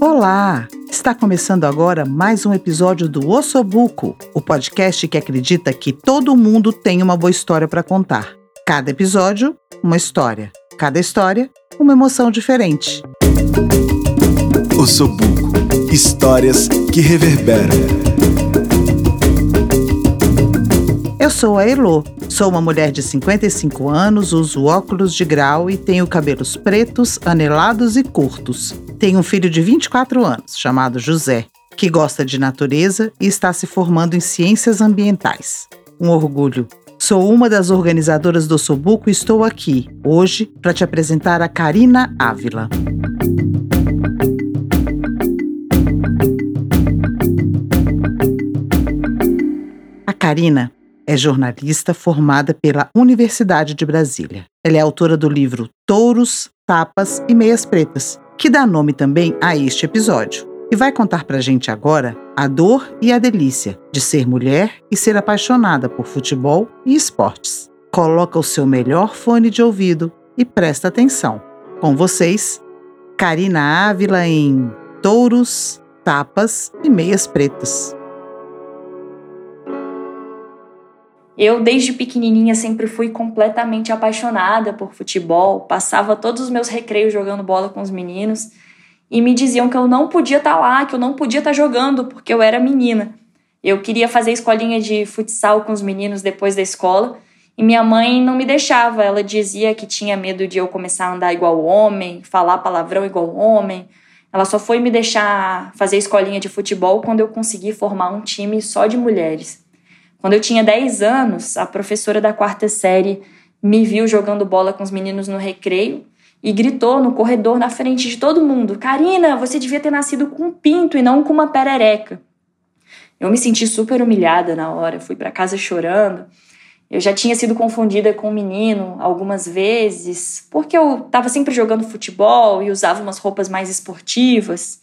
Olá! Está começando agora mais um episódio do Ossobuco, o podcast que acredita que todo mundo tem uma boa história para contar. Cada episódio, uma história. Cada história, uma emoção diferente. Ossobuco Histórias que reverberam. Eu sou a Elo, sou uma mulher de 55 anos, uso óculos de grau e tenho cabelos pretos, anelados e curtos. Tenho um filho de 24 anos, chamado José, que gosta de natureza e está se formando em ciências ambientais. Um orgulho. Sou uma das organizadoras do Sobuco e estou aqui, hoje, para te apresentar a Karina Ávila. A Karina é jornalista formada pela Universidade de Brasília. Ela é autora do livro Touros, Tapas e Meias Pretas, que dá nome também a este episódio. E vai contar pra gente agora a dor e a delícia de ser mulher e ser apaixonada por futebol e esportes. Coloca o seu melhor fone de ouvido e presta atenção. Com vocês, Karina Ávila em Touros, Tapas e Meias Pretas. Eu, desde pequenininha, sempre fui completamente apaixonada por futebol, passava todos os meus recreios jogando bola com os meninos e me diziam que eu não podia estar tá lá, que eu não podia estar tá jogando porque eu era menina. Eu queria fazer escolinha de futsal com os meninos depois da escola e minha mãe não me deixava. Ela dizia que tinha medo de eu começar a andar igual homem, falar palavrão igual homem. Ela só foi me deixar fazer escolinha de futebol quando eu consegui formar um time só de mulheres. Quando eu tinha 10 anos, a professora da quarta série me viu jogando bola com os meninos no recreio e gritou no corredor na frente de todo mundo: Karina, você devia ter nascido com um pinto e não com uma perereca. Eu me senti super humilhada na hora, fui para casa chorando. Eu já tinha sido confundida com um menino algumas vezes, porque eu estava sempre jogando futebol e usava umas roupas mais esportivas.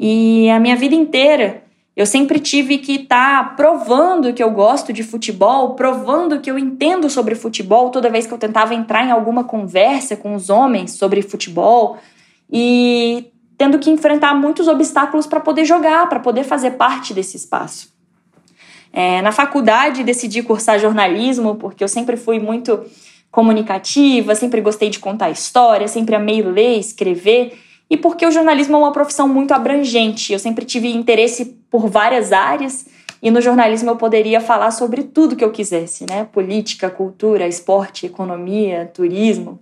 E a minha vida inteira eu sempre tive que estar tá provando que eu gosto de futebol, provando que eu entendo sobre futebol toda vez que eu tentava entrar em alguma conversa com os homens sobre futebol e tendo que enfrentar muitos obstáculos para poder jogar, para poder fazer parte desse espaço. É, na faculdade decidi cursar jornalismo porque eu sempre fui muito comunicativa, sempre gostei de contar história, sempre amei ler, escrever e porque o jornalismo é uma profissão muito abrangente. Eu sempre tive interesse por várias áreas e no jornalismo eu poderia falar sobre tudo que eu quisesse, né? Política, cultura, esporte, economia, turismo.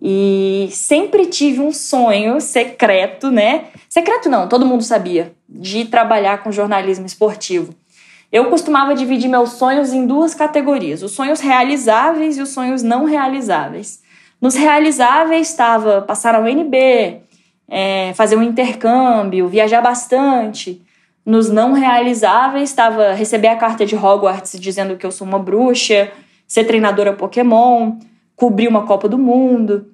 E sempre tive um sonho secreto, né? Secreto não, todo mundo sabia, de trabalhar com jornalismo esportivo. Eu costumava dividir meus sonhos em duas categorias: os sonhos realizáveis e os sonhos não realizáveis. Nos realizáveis estava passar ao UNB, é, fazer um intercâmbio, viajar bastante. Nos não realizáveis estava receber a carta de Hogwarts dizendo que eu sou uma bruxa, ser treinadora Pokémon, cobrir uma Copa do Mundo.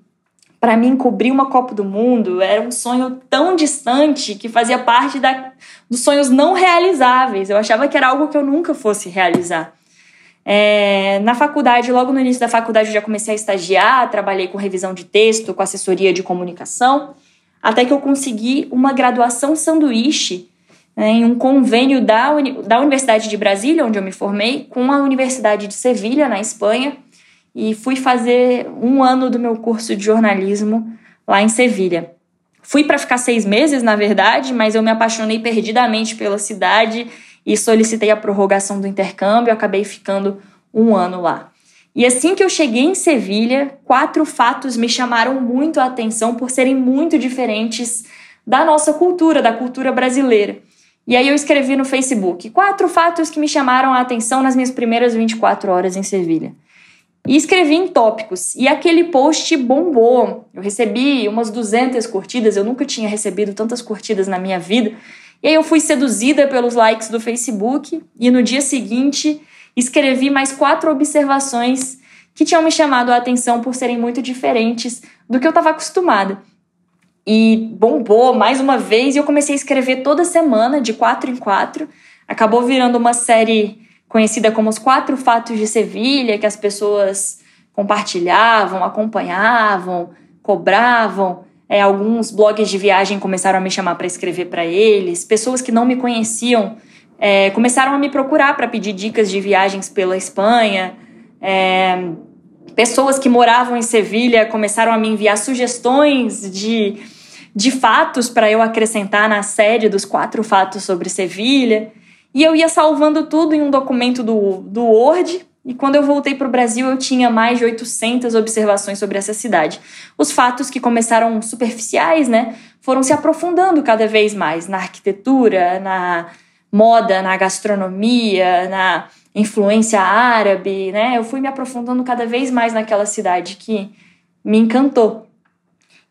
Para mim, cobrir uma Copa do Mundo era um sonho tão distante que fazia parte da, dos sonhos não realizáveis. Eu achava que era algo que eu nunca fosse realizar. É, na faculdade, logo no início da faculdade, eu já comecei a estagiar, trabalhei com revisão de texto, com assessoria de comunicação até que eu consegui uma graduação sanduíche né, em um convênio da, Uni da Universidade de Brasília, onde eu me formei, com a Universidade de Sevilha, na Espanha, e fui fazer um ano do meu curso de jornalismo lá em Sevilha. Fui para ficar seis meses, na verdade, mas eu me apaixonei perdidamente pela cidade e solicitei a prorrogação do intercâmbio, acabei ficando um ano lá. E assim que eu cheguei em Sevilha, quatro fatos me chamaram muito a atenção por serem muito diferentes da nossa cultura, da cultura brasileira. E aí eu escrevi no Facebook quatro fatos que me chamaram a atenção nas minhas primeiras 24 horas em Sevilha. E escrevi em tópicos. E aquele post bombou. Eu recebi umas 200 curtidas, eu nunca tinha recebido tantas curtidas na minha vida. E aí eu fui seduzida pelos likes do Facebook e no dia seguinte escrevi mais quatro observações que tinham me chamado a atenção por serem muito diferentes do que eu estava acostumada. E bombou mais uma vez e eu comecei a escrever toda semana, de quatro em quatro. Acabou virando uma série conhecida como Os Quatro Fatos de Sevilha, que as pessoas compartilhavam, acompanhavam, cobravam. É, alguns blogs de viagem começaram a me chamar para escrever para eles. Pessoas que não me conheciam é, começaram a me procurar para pedir dicas de viagens pela Espanha. É, pessoas que moravam em Sevilha começaram a me enviar sugestões de, de fatos para eu acrescentar na série dos quatro fatos sobre Sevilha. E eu ia salvando tudo em um documento do, do Word. E quando eu voltei para o Brasil, eu tinha mais de 800 observações sobre essa cidade. Os fatos que começaram superficiais, né, foram se aprofundando cada vez mais na arquitetura, na moda, na gastronomia, na influência árabe, né? Eu fui me aprofundando cada vez mais naquela cidade que me encantou.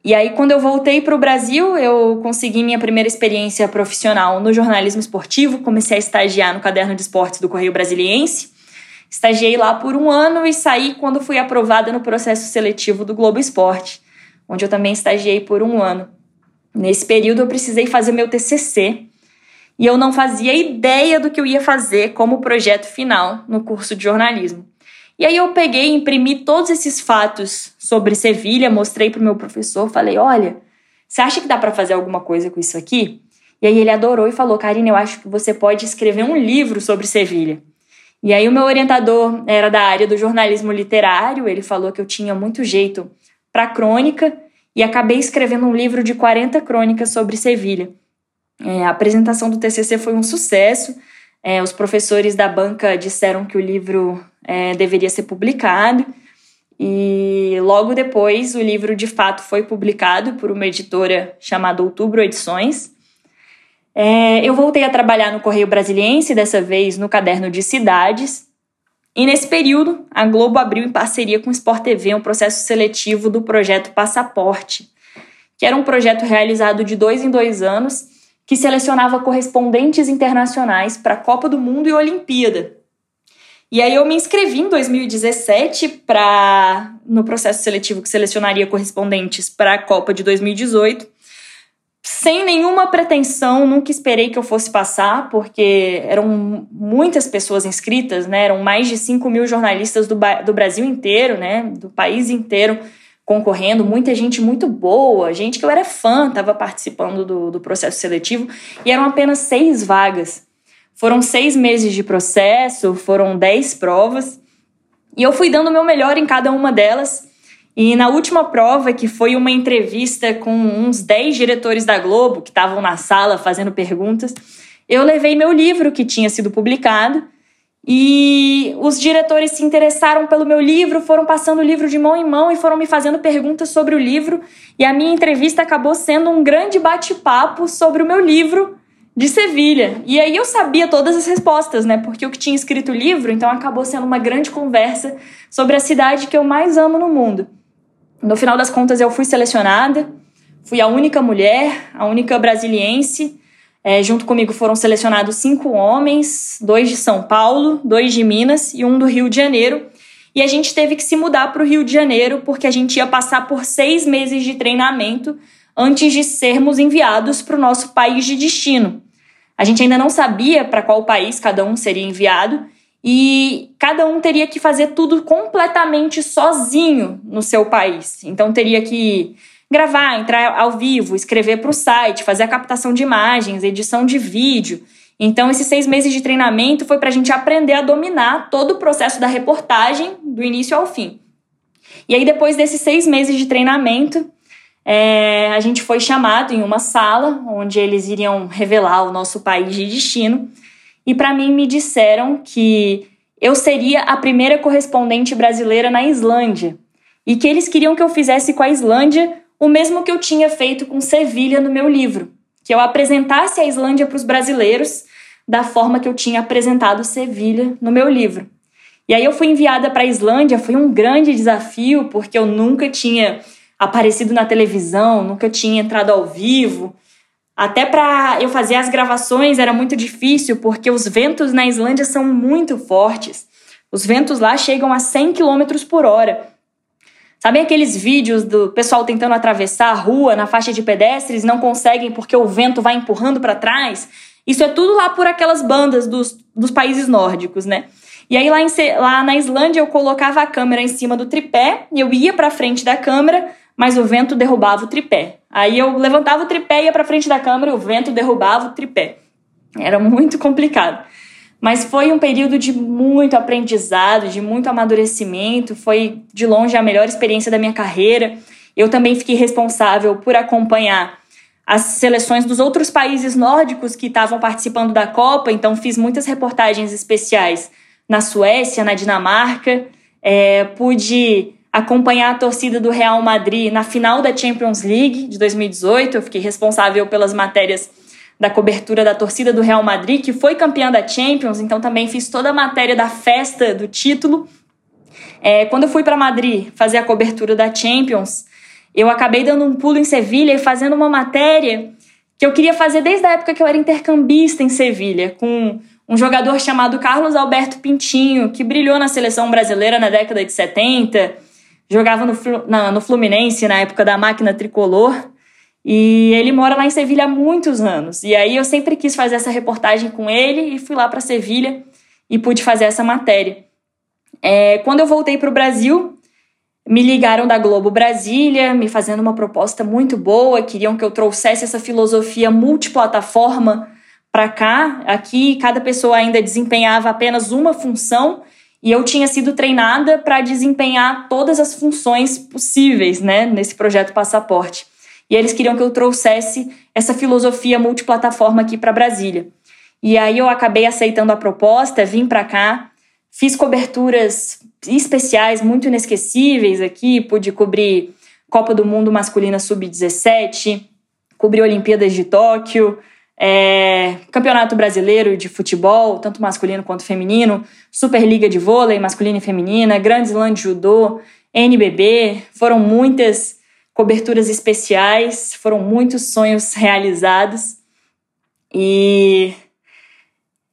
E aí, quando eu voltei para o Brasil, eu consegui minha primeira experiência profissional no jornalismo esportivo. Comecei a estagiar no caderno de esportes do Correio Brasiliense. Estagiei lá por um ano e saí quando fui aprovada no processo seletivo do Globo Esporte, onde eu também estagiei por um ano. Nesse período, eu precisei fazer meu TCC, e eu não fazia ideia do que eu ia fazer como projeto final no curso de jornalismo. E aí eu peguei, imprimi todos esses fatos sobre Sevilha, mostrei para o meu professor, falei: "Olha, você acha que dá para fazer alguma coisa com isso aqui?" E aí ele adorou e falou: "Karina, eu acho que você pode escrever um livro sobre Sevilha." E aí o meu orientador era da área do jornalismo literário, ele falou que eu tinha muito jeito para crônica e acabei escrevendo um livro de 40 crônicas sobre Sevilha. É, a apresentação do TCC foi um sucesso. É, os professores da banca disseram que o livro é, deveria ser publicado. E logo depois, o livro de fato foi publicado por uma editora chamada Outubro Edições. É, eu voltei a trabalhar no Correio Brasiliense, dessa vez no caderno de cidades. E nesse período, a Globo abriu em parceria com o Sport TV um processo seletivo do projeto Passaporte, que era um projeto realizado de dois em dois anos que selecionava correspondentes internacionais para a Copa do Mundo e Olimpíada. E aí eu me inscrevi em 2017 para no processo seletivo que selecionaria correspondentes para a Copa de 2018. Sem nenhuma pretensão, nunca esperei que eu fosse passar, porque eram muitas pessoas inscritas, né? Eram mais de 5 mil jornalistas do, do Brasil inteiro, né? Do país inteiro concorrendo, muita gente muito boa, gente que eu era fã estava participando do, do processo seletivo e eram apenas seis vagas. Foram seis meses de processo, foram dez provas e eu fui dando o meu melhor em cada uma delas. E na última prova, que foi uma entrevista com uns dez diretores da Globo que estavam na sala fazendo perguntas, eu levei meu livro que tinha sido publicado e os diretores se interessaram pelo meu livro, foram passando o livro de mão em mão e foram me fazendo perguntas sobre o livro. E a minha entrevista acabou sendo um grande bate-papo sobre o meu livro de Sevilha. E aí eu sabia todas as respostas, né? Porque eu que tinha escrito o livro, então acabou sendo uma grande conversa sobre a cidade que eu mais amo no mundo. No final das contas, eu fui selecionada, fui a única mulher, a única brasiliense é, junto comigo foram selecionados cinco homens, dois de São Paulo, dois de Minas e um do Rio de Janeiro. E a gente teve que se mudar para o Rio de Janeiro porque a gente ia passar por seis meses de treinamento antes de sermos enviados para o nosso país de destino. A gente ainda não sabia para qual país cada um seria enviado e cada um teria que fazer tudo completamente sozinho no seu país. Então teria que gravar, entrar ao vivo, escrever para o site, fazer a captação de imagens, edição de vídeo. Então, esses seis meses de treinamento foi para a gente aprender a dominar todo o processo da reportagem, do início ao fim. E aí, depois desses seis meses de treinamento, é, a gente foi chamado em uma sala onde eles iriam revelar o nosso país de destino. E para mim, me disseram que eu seria a primeira correspondente brasileira na Islândia e que eles queriam que eu fizesse com a Islândia o mesmo que eu tinha feito com Sevilha no meu livro, que eu apresentasse a Islândia para os brasileiros da forma que eu tinha apresentado Sevilha no meu livro. E aí eu fui enviada para a Islândia, foi um grande desafio, porque eu nunca tinha aparecido na televisão, nunca tinha entrado ao vivo. Até para eu fazer as gravações era muito difícil, porque os ventos na Islândia são muito fortes. Os ventos lá chegam a 100 km por hora. Sabem aqueles vídeos do pessoal tentando atravessar a rua na faixa de pedestres não conseguem porque o vento vai empurrando para trás? Isso é tudo lá por aquelas bandas dos, dos países nórdicos, né? E aí lá, em, lá na Islândia eu colocava a câmera em cima do tripé eu ia para frente da câmera mas o vento derrubava o tripé. Aí eu levantava o tripé, ia para frente da câmera o vento derrubava o tripé. Era muito complicado. Mas foi um período de muito aprendizado, de muito amadurecimento, foi de longe a melhor experiência da minha carreira. Eu também fiquei responsável por acompanhar as seleções dos outros países nórdicos que estavam participando da Copa, então fiz muitas reportagens especiais na Suécia, na Dinamarca, é, pude acompanhar a torcida do Real Madrid na final da Champions League de 2018. Eu fiquei responsável pelas matérias da cobertura da torcida do Real Madrid, que foi campeã da Champions, então também fiz toda a matéria da festa do título. É, quando eu fui para Madrid fazer a cobertura da Champions, eu acabei dando um pulo em Sevilha e fazendo uma matéria que eu queria fazer desde a época que eu era intercambista em Sevilha, com um jogador chamado Carlos Alberto Pintinho, que brilhou na seleção brasileira na década de 70, jogava no, no Fluminense na época da máquina tricolor. E ele mora lá em Sevilha há muitos anos. E aí eu sempre quis fazer essa reportagem com ele e fui lá para Sevilha e pude fazer essa matéria. É, quando eu voltei para o Brasil, me ligaram da Globo Brasília, me fazendo uma proposta muito boa, queriam que eu trouxesse essa filosofia multiplataforma para cá. Aqui, cada pessoa ainda desempenhava apenas uma função e eu tinha sido treinada para desempenhar todas as funções possíveis né, nesse projeto Passaporte. E eles queriam que eu trouxesse essa filosofia multiplataforma aqui para Brasília. E aí eu acabei aceitando a proposta, vim para cá, fiz coberturas especiais muito inesquecíveis aqui, pude cobrir Copa do Mundo Masculina Sub-17, cobri Olimpíadas de Tóquio, é, Campeonato Brasileiro de Futebol, tanto masculino quanto feminino, Superliga de Vôlei masculina e feminina, Grand Slam de Judô, NBB, foram muitas coberturas especiais, foram muitos sonhos realizados. E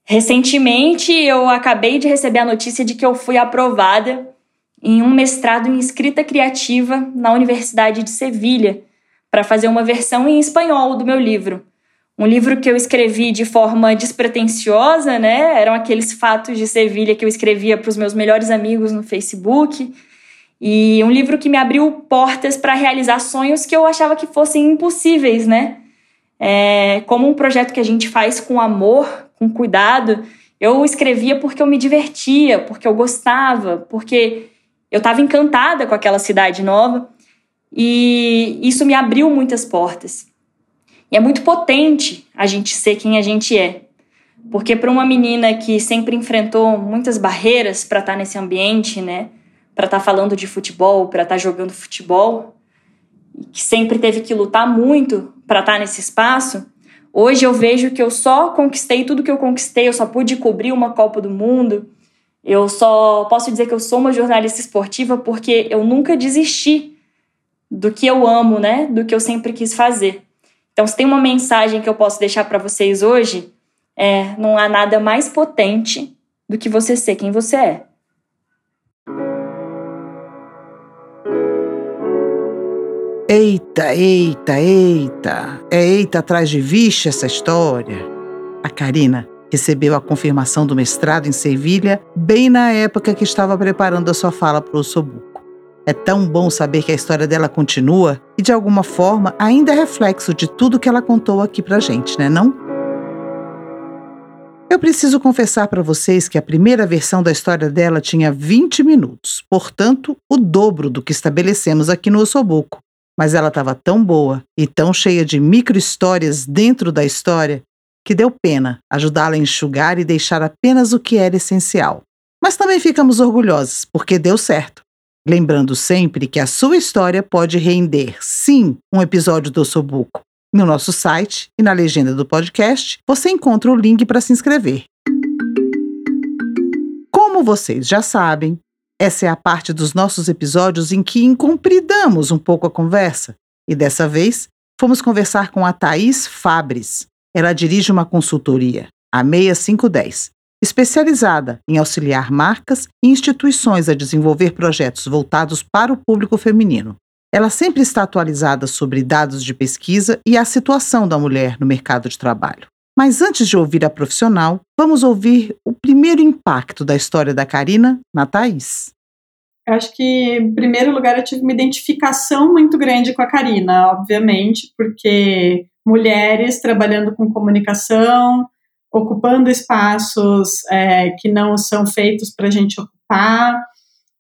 recentemente eu acabei de receber a notícia de que eu fui aprovada em um mestrado em escrita criativa na Universidade de Sevilha para fazer uma versão em espanhol do meu livro. Um livro que eu escrevi de forma despretensiosa, né? Eram aqueles fatos de Sevilha que eu escrevia para os meus melhores amigos no Facebook e um livro que me abriu portas para realizar sonhos que eu achava que fossem impossíveis, né? É, como um projeto que a gente faz com amor, com cuidado, eu escrevia porque eu me divertia, porque eu gostava, porque eu estava encantada com aquela cidade nova e isso me abriu muitas portas. E é muito potente a gente ser quem a gente é. Porque para uma menina que sempre enfrentou muitas barreiras para estar tá nesse ambiente, né? Para estar tá falando de futebol, para estar tá jogando futebol, que sempre teve que lutar muito para estar tá nesse espaço, hoje eu vejo que eu só conquistei tudo que eu conquistei, eu só pude cobrir uma Copa do Mundo. Eu só posso dizer que eu sou uma jornalista esportiva porque eu nunca desisti do que eu amo, né? Do que eu sempre quis fazer. Então, se tem uma mensagem que eu posso deixar para vocês hoje, é: não há nada mais potente do que você ser quem você é. Eita, eita, eita. É eita atrás de vixe essa história. A Karina recebeu a confirmação do mestrado em Sevilha bem na época que estava preparando a sua fala para o Sobuco. É tão bom saber que a história dela continua e, de alguma forma, ainda é reflexo de tudo que ela contou aqui pra gente, né não? Eu preciso confessar para vocês que a primeira versão da história dela tinha 20 minutos, portanto, o dobro do que estabelecemos aqui no Ossobuco mas ela estava tão boa e tão cheia de micro-histórias dentro da história que deu pena ajudá-la a enxugar e deixar apenas o que era essencial. Mas também ficamos orgulhosos, porque deu certo. Lembrando sempre que a sua história pode render, sim, um episódio do Sobuco. No nosso site e na legenda do podcast, você encontra o link para se inscrever. Como vocês já sabem, essa é a parte dos nossos episódios em que incompridamos um pouco a conversa. E dessa vez, fomos conversar com a Thaís Fabres. Ela dirige uma consultoria, a 6510, especializada em auxiliar marcas e instituições a desenvolver projetos voltados para o público feminino. Ela sempre está atualizada sobre dados de pesquisa e a situação da mulher no mercado de trabalho. Mas antes de ouvir a profissional, vamos ouvir o primeiro impacto da história da Karina na Thaís. Eu acho que, em primeiro lugar, eu tive uma identificação muito grande com a Karina, obviamente, porque mulheres trabalhando com comunicação, ocupando espaços é, que não são feitos para a gente ocupar,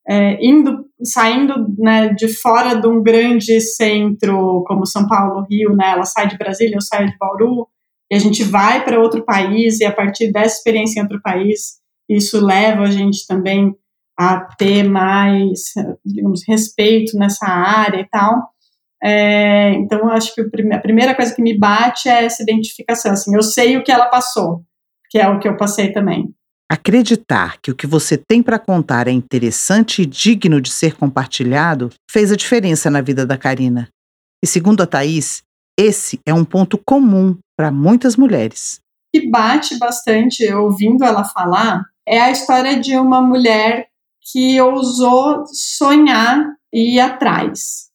é, indo, saindo né, de fora de um grande centro como São Paulo, Rio, né, ela sai de Brasília, eu saio de Bauru, e a gente vai para outro país, e a partir dessa experiência em outro país, isso leva a gente também a ter mais, digamos, respeito nessa área e tal. É, então, eu acho que a primeira coisa que me bate é essa identificação. Assim, eu sei o que ela passou, que é o que eu passei também. Acreditar que o que você tem para contar é interessante e digno de ser compartilhado fez a diferença na vida da Karina. E segundo a Thaís, esse é um ponto comum para muitas mulheres. Que bate bastante ouvindo ela falar é a história de uma mulher que ousou sonhar e ir atrás.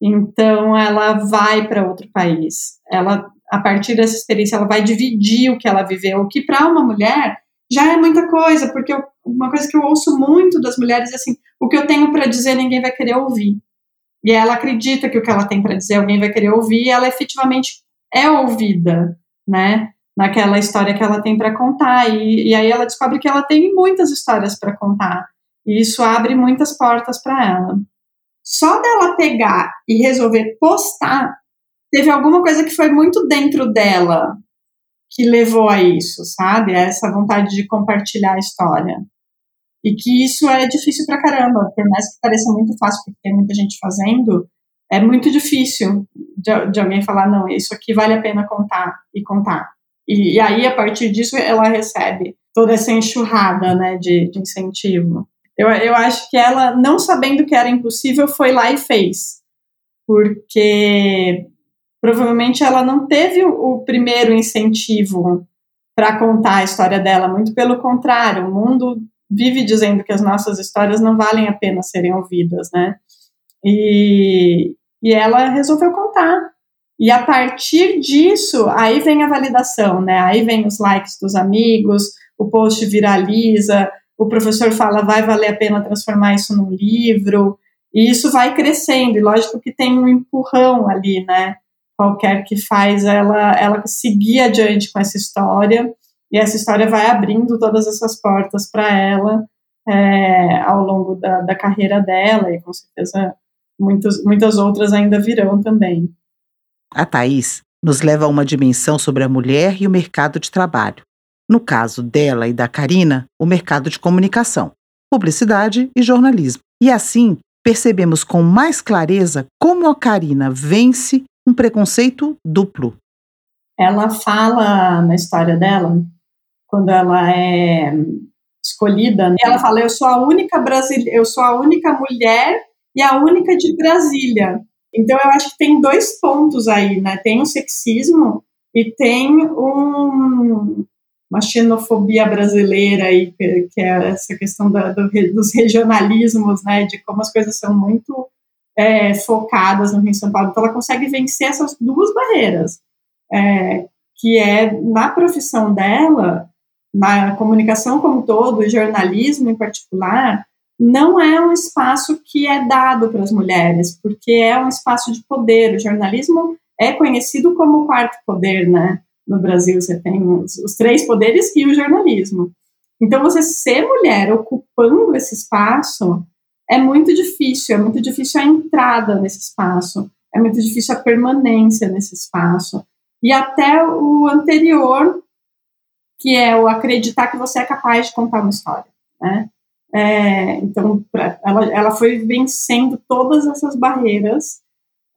Então ela vai para outro país. Ela a partir dessa experiência ela vai dividir o que ela viveu, o que para uma mulher já é muita coisa, porque eu, uma coisa que eu ouço muito das mulheres é assim, o que eu tenho para dizer ninguém vai querer ouvir. E ela acredita que o que ela tem para dizer alguém vai querer ouvir, e ela efetivamente é ouvida, né? Naquela história que ela tem para contar. E, e aí ela descobre que ela tem muitas histórias para contar. E isso abre muitas portas para ela. Só dela pegar e resolver postar, teve alguma coisa que foi muito dentro dela que levou a isso, sabe? Essa vontade de compartilhar a história. E que isso é difícil pra caramba, por mais que pareça muito fácil, porque tem muita gente fazendo, é muito difícil de, de alguém falar, não, isso aqui vale a pena contar e contar. E, e, aí, a partir disso, ela recebe toda essa enxurrada né, de, de incentivo. Eu, eu acho que ela, não sabendo que era impossível, foi lá e fez. Porque provavelmente ela não teve o, primeiro incentivo para contar a história dela, muito pelo contrário, o mundo vive dizendo que as nossas histórias não valem a pena serem ouvidas, né? E, e ela resolveu contar. E a partir disso, aí vem a validação, né? Aí vem os likes dos amigos, o post viraliza, o professor fala, vai valer a pena transformar isso num livro, e isso vai crescendo, e lógico que tem um empurrão ali, né? Qualquer que faz ela, ela seguir adiante com essa história, e essa história vai abrindo todas essas portas para ela é, ao longo da, da carreira dela, e com certeza muitas, muitas outras ainda virão também. A Thais nos leva a uma dimensão sobre a mulher e o mercado de trabalho. No caso dela e da Karina, o mercado de comunicação, publicidade e jornalismo. E assim, percebemos com mais clareza como a Karina vence um preconceito duplo. Ela fala na história dela, quando ela é escolhida, né, ela fala: "Eu sou a única brasileira, eu sou a única mulher e a única de Brasília". Então eu acho que tem dois pontos aí, né? Tem o sexismo e tem um, uma xenofobia brasileira que, que é essa questão da, do, dos regionalismos, né, de como as coisas são muito é, focadas no Rio de São Paulo. Então, ela consegue vencer essas duas barreiras, é, que é na profissão dela, na comunicação como um todo, e jornalismo em particular, não é um espaço que é dado para as mulheres, porque é um espaço de poder. O jornalismo é conhecido como o quarto poder, né? No Brasil você tem os, os, três poderes e o jornalismo. Então, você ser mulher ocupando esse espaço é muito difícil, é muito difícil a entrada nesse espaço, é muito difícil a permanência nesse espaço. E até o anterior, que é o acreditar que você é capaz de contar uma história, né? É, então, pra, ela, ela foi vencendo todas essas barreiras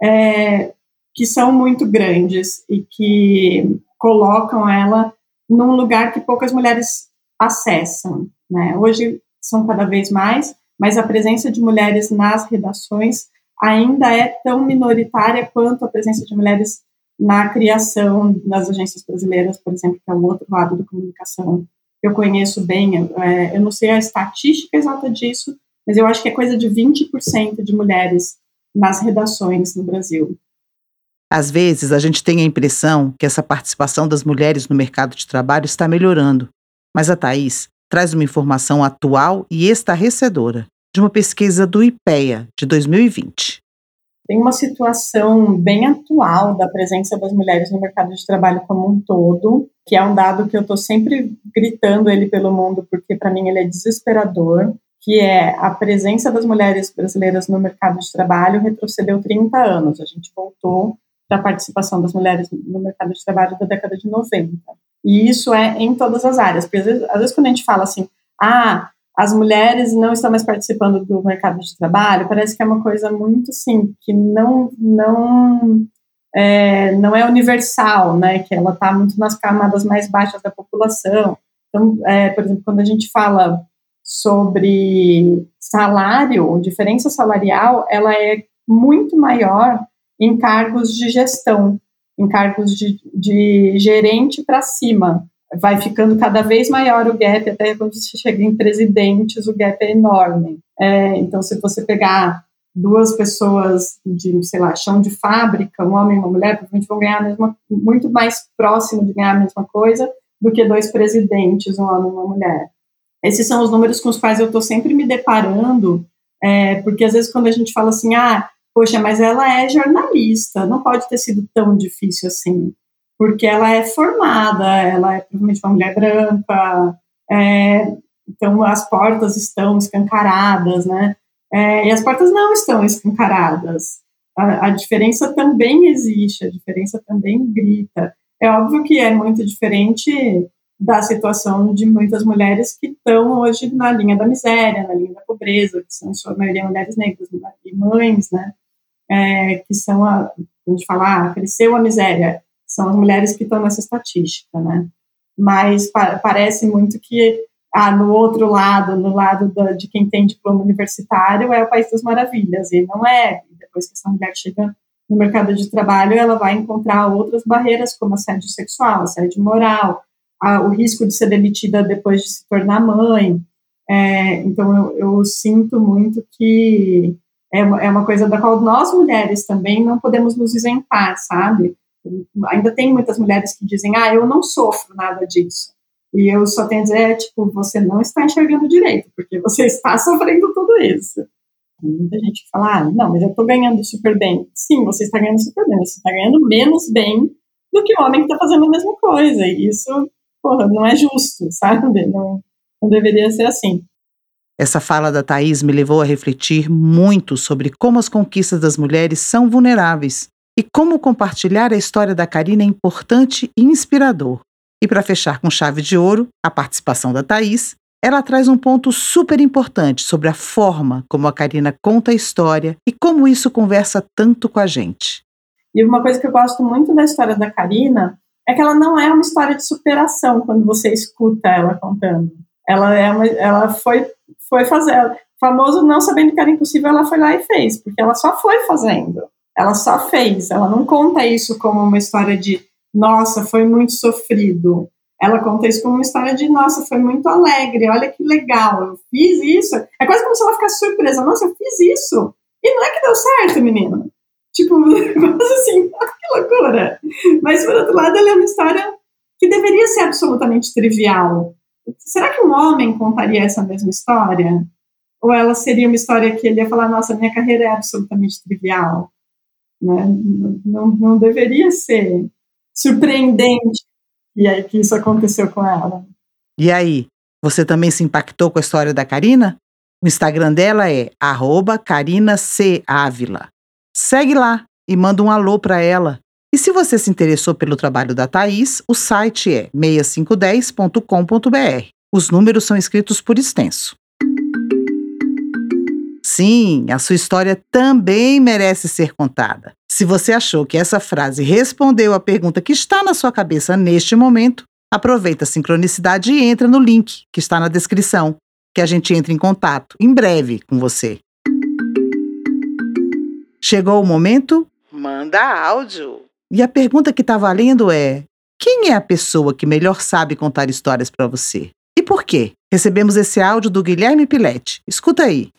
é, que são muito grandes e que colocam ela num lugar que poucas mulheres acessam. Né? Hoje são cada vez mais, mas a presença de mulheres nas redações ainda é tão minoritária quanto a presença de mulheres na criação das agências brasileiras, por exemplo, que é o outro lado da comunicação. Eu conheço bem, é, eu não sei a estatística exata disso, mas eu acho que é coisa de 20% de mulheres nas redações no Brasil. Às vezes, a gente tem a impressão que essa participação das mulheres no mercado de trabalho está melhorando, mas a Thais traz uma informação atual e estarrecedora. de uma pesquisa do IPEA de 2020. Tem uma situação bem atual da presença das mulheres no mercado de trabalho como um todo, que é um dado que eu estou sempre gritando ele pelo mundo, porque para mim ele é desesperador, que é a presença das mulheres brasileiras no mercado de trabalho retrocedeu 30 anos. A gente voltou para a participação das mulheres no mercado de trabalho da década de 90. E isso é em todas as áreas. Porque às vezes, às vezes quando a gente fala assim, ah, as mulheres não estão mais participando do mercado de trabalho, parece que é uma coisa muito assim, que não, não, é, não é universal, né? Que ela está muito nas camadas mais baixas da população. Então, é, por exemplo, quando a gente fala sobre salário, diferença salarial, ela é muito maior em cargos de gestão, em cargos de, de gerente para cima vai ficando cada vez maior o gap, até quando você chega em presidentes, o gap é enorme. É, então, se você pegar duas pessoas de, sei lá, chão de fábrica, um homem e uma mulher, provavelmente vão ganhar mesma, muito mais próximo de ganhar a mesma coisa do que dois presidentes, um homem e uma mulher. Esses são os números com os quais eu estou sempre me deparando, é, porque às vezes quando a gente fala assim, ah, poxa, mas ela é jornalista, não pode ter sido tão difícil assim porque ela é formada, ela é provavelmente uma mulher branca, é, então as portas estão escancaradas, né? É, e as portas não estão escancaradas. A, a, diferença também existe, a diferença também grita. É óbvio que é muito diferente da situação de muitas mulheres que estão hoje na linha da miséria, na linha da pobreza, que são, em sua maioria, mulheres negras e mães, né? É, que são, a, a gente fala, ah, cresceu a miséria são as mulheres que estão nessa estatística, né? Mas pa parece muito que ah, no outro lado, no lado da, de quem tem diploma universitário, é o país das maravilhas, e não é. Depois que essa mulher chega no mercado de trabalho, ela vai encontrar outras barreiras, como assédio sexual, assédio moral, a, o risco de ser demitida depois de se tornar mãe. É, então, eu, eu, sinto muito que é uma, é uma coisa da qual nós, mulheres, também não podemos nos isentar, sabe? ainda tem muitas mulheres que dizem, ah, eu não sofro nada disso. E eu só tenho a dizer, é, tipo, você não está enxergando direito, porque você está sofrendo tudo isso. Muita gente fala, ah, não, mas eu estou ganhando super bem. Sim, você está ganhando super bem, você está ganhando menos bem do que o homem que está fazendo a mesma coisa. E isso, porra, não é justo, sabe? Não, não deveria ser assim. Essa fala da Thaís me levou a refletir muito sobre como as conquistas das mulheres são vulneráveis e como compartilhar a história da Karina é importante e inspirador. E para fechar com chave de ouro, a participação da Thaís, ela traz um ponto super importante sobre a forma como a Karina conta a história e como isso conversa tanto com a gente. E uma coisa que eu gosto muito da história da Karina é que ela não é uma história de superação quando você escuta ela contando. Ela é uma, ela foi foi fazer, famoso não sabendo que era impossível, ela foi lá e fez, porque ela só foi fazendo. Ela só fez, ela não conta isso como uma história de nossa, foi muito sofrido. Ela conta isso como uma história de nossa, foi muito alegre, olha que legal, eu fiz isso. É quase como se ela ficasse surpresa, nossa, eu fiz isso. E não é que deu certo, menina. Tipo, assim, que loucura. Mas, por outro lado, ela é uma história que deveria ser absolutamente trivial. Será que um homem contaria essa mesma história? Ou ela seria uma história que ele ia falar, nossa, minha carreira é absolutamente trivial? Né? Não, não deveria ser surpreendente e aí que isso aconteceu com ela. E aí, você também se impactou com a história da Karina? O Instagram dela é @carina_c_avila. Segue lá e manda um alô para ela. E se você se interessou pelo trabalho da Thaís, o site é 6510.com.br. Os números são escritos por extenso. Sim, a sua história também merece ser contada. Se você achou que essa frase respondeu a pergunta que está na sua cabeça neste momento, aproveita a sincronicidade e entra no link que está na descrição, que a gente entre em contato em breve com você. Chegou o momento? Manda áudio! E a pergunta que está valendo é: quem é a pessoa que melhor sabe contar histórias para você? E por quê? Recebemos esse áudio do Guilherme Pilete. Escuta aí.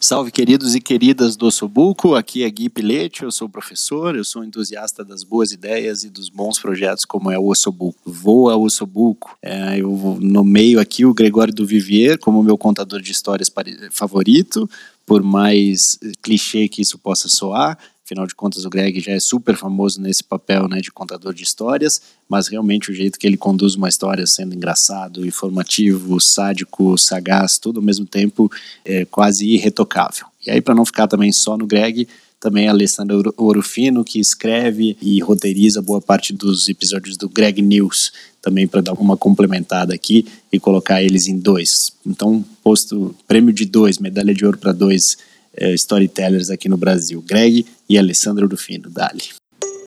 Salve, queridos e queridas do Ossobuco. Aqui é Gui Pilete, eu sou professor, eu sou entusiasta das boas ideias e dos bons projetos, como é o Ossobuco. Vou ao Ossobuco. É, eu nomeio aqui o Gregório do Vivier como meu contador de histórias favorito, por mais clichê que isso possa soar. Afinal de contas, o Greg já é super famoso nesse papel né, de contador de histórias, mas realmente o jeito que ele conduz uma história, sendo engraçado, informativo, sádico, sagaz, tudo ao mesmo tempo, é quase irretocável. E aí, para não ficar também só no Greg, também a Alessandra Orofino, que escreve e roteiriza boa parte dos episódios do Greg News, também para dar uma complementada aqui e colocar eles em dois. Então, posto prêmio de dois, medalha de ouro para dois é, storytellers aqui no Brasil, Greg e Alessandra Rufino. Dali.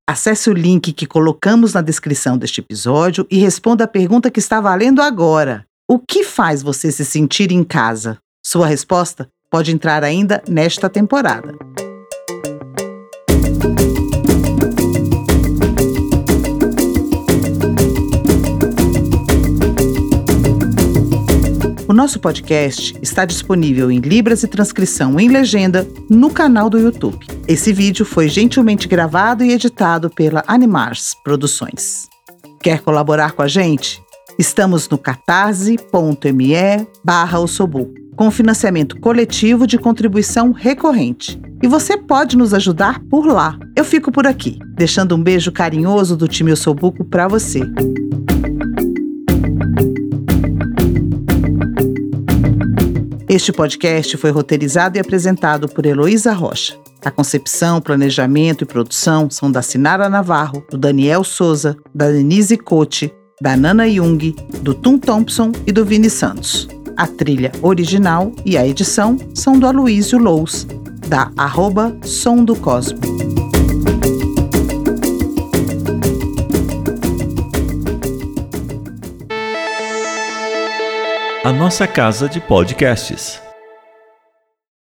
Acesse o link que colocamos na descrição deste episódio e responda a pergunta que está valendo agora. O que faz você se sentir em casa? Sua resposta pode entrar ainda nesta temporada. Nosso podcast está disponível em Libras e transcrição em legenda no canal do YouTube. Esse vídeo foi gentilmente gravado e editado pela Animars Produções. Quer colaborar com a gente? Estamos no catarse.me barra com financiamento coletivo de contribuição recorrente. E você pode nos ajudar por lá. Eu fico por aqui, deixando um beijo carinhoso do time Ossobuco para você. Este podcast foi roteirizado e apresentado por Heloísa Rocha. A concepção, planejamento e produção são da Sinara Navarro, do Daniel Souza, da Denise Cote, da Nana Jung, do Tum Thompson e do Vini Santos. A trilha original e a edição são do Aloysio Lous, da arroba Som do Cosmo. A nossa casa de podcasts.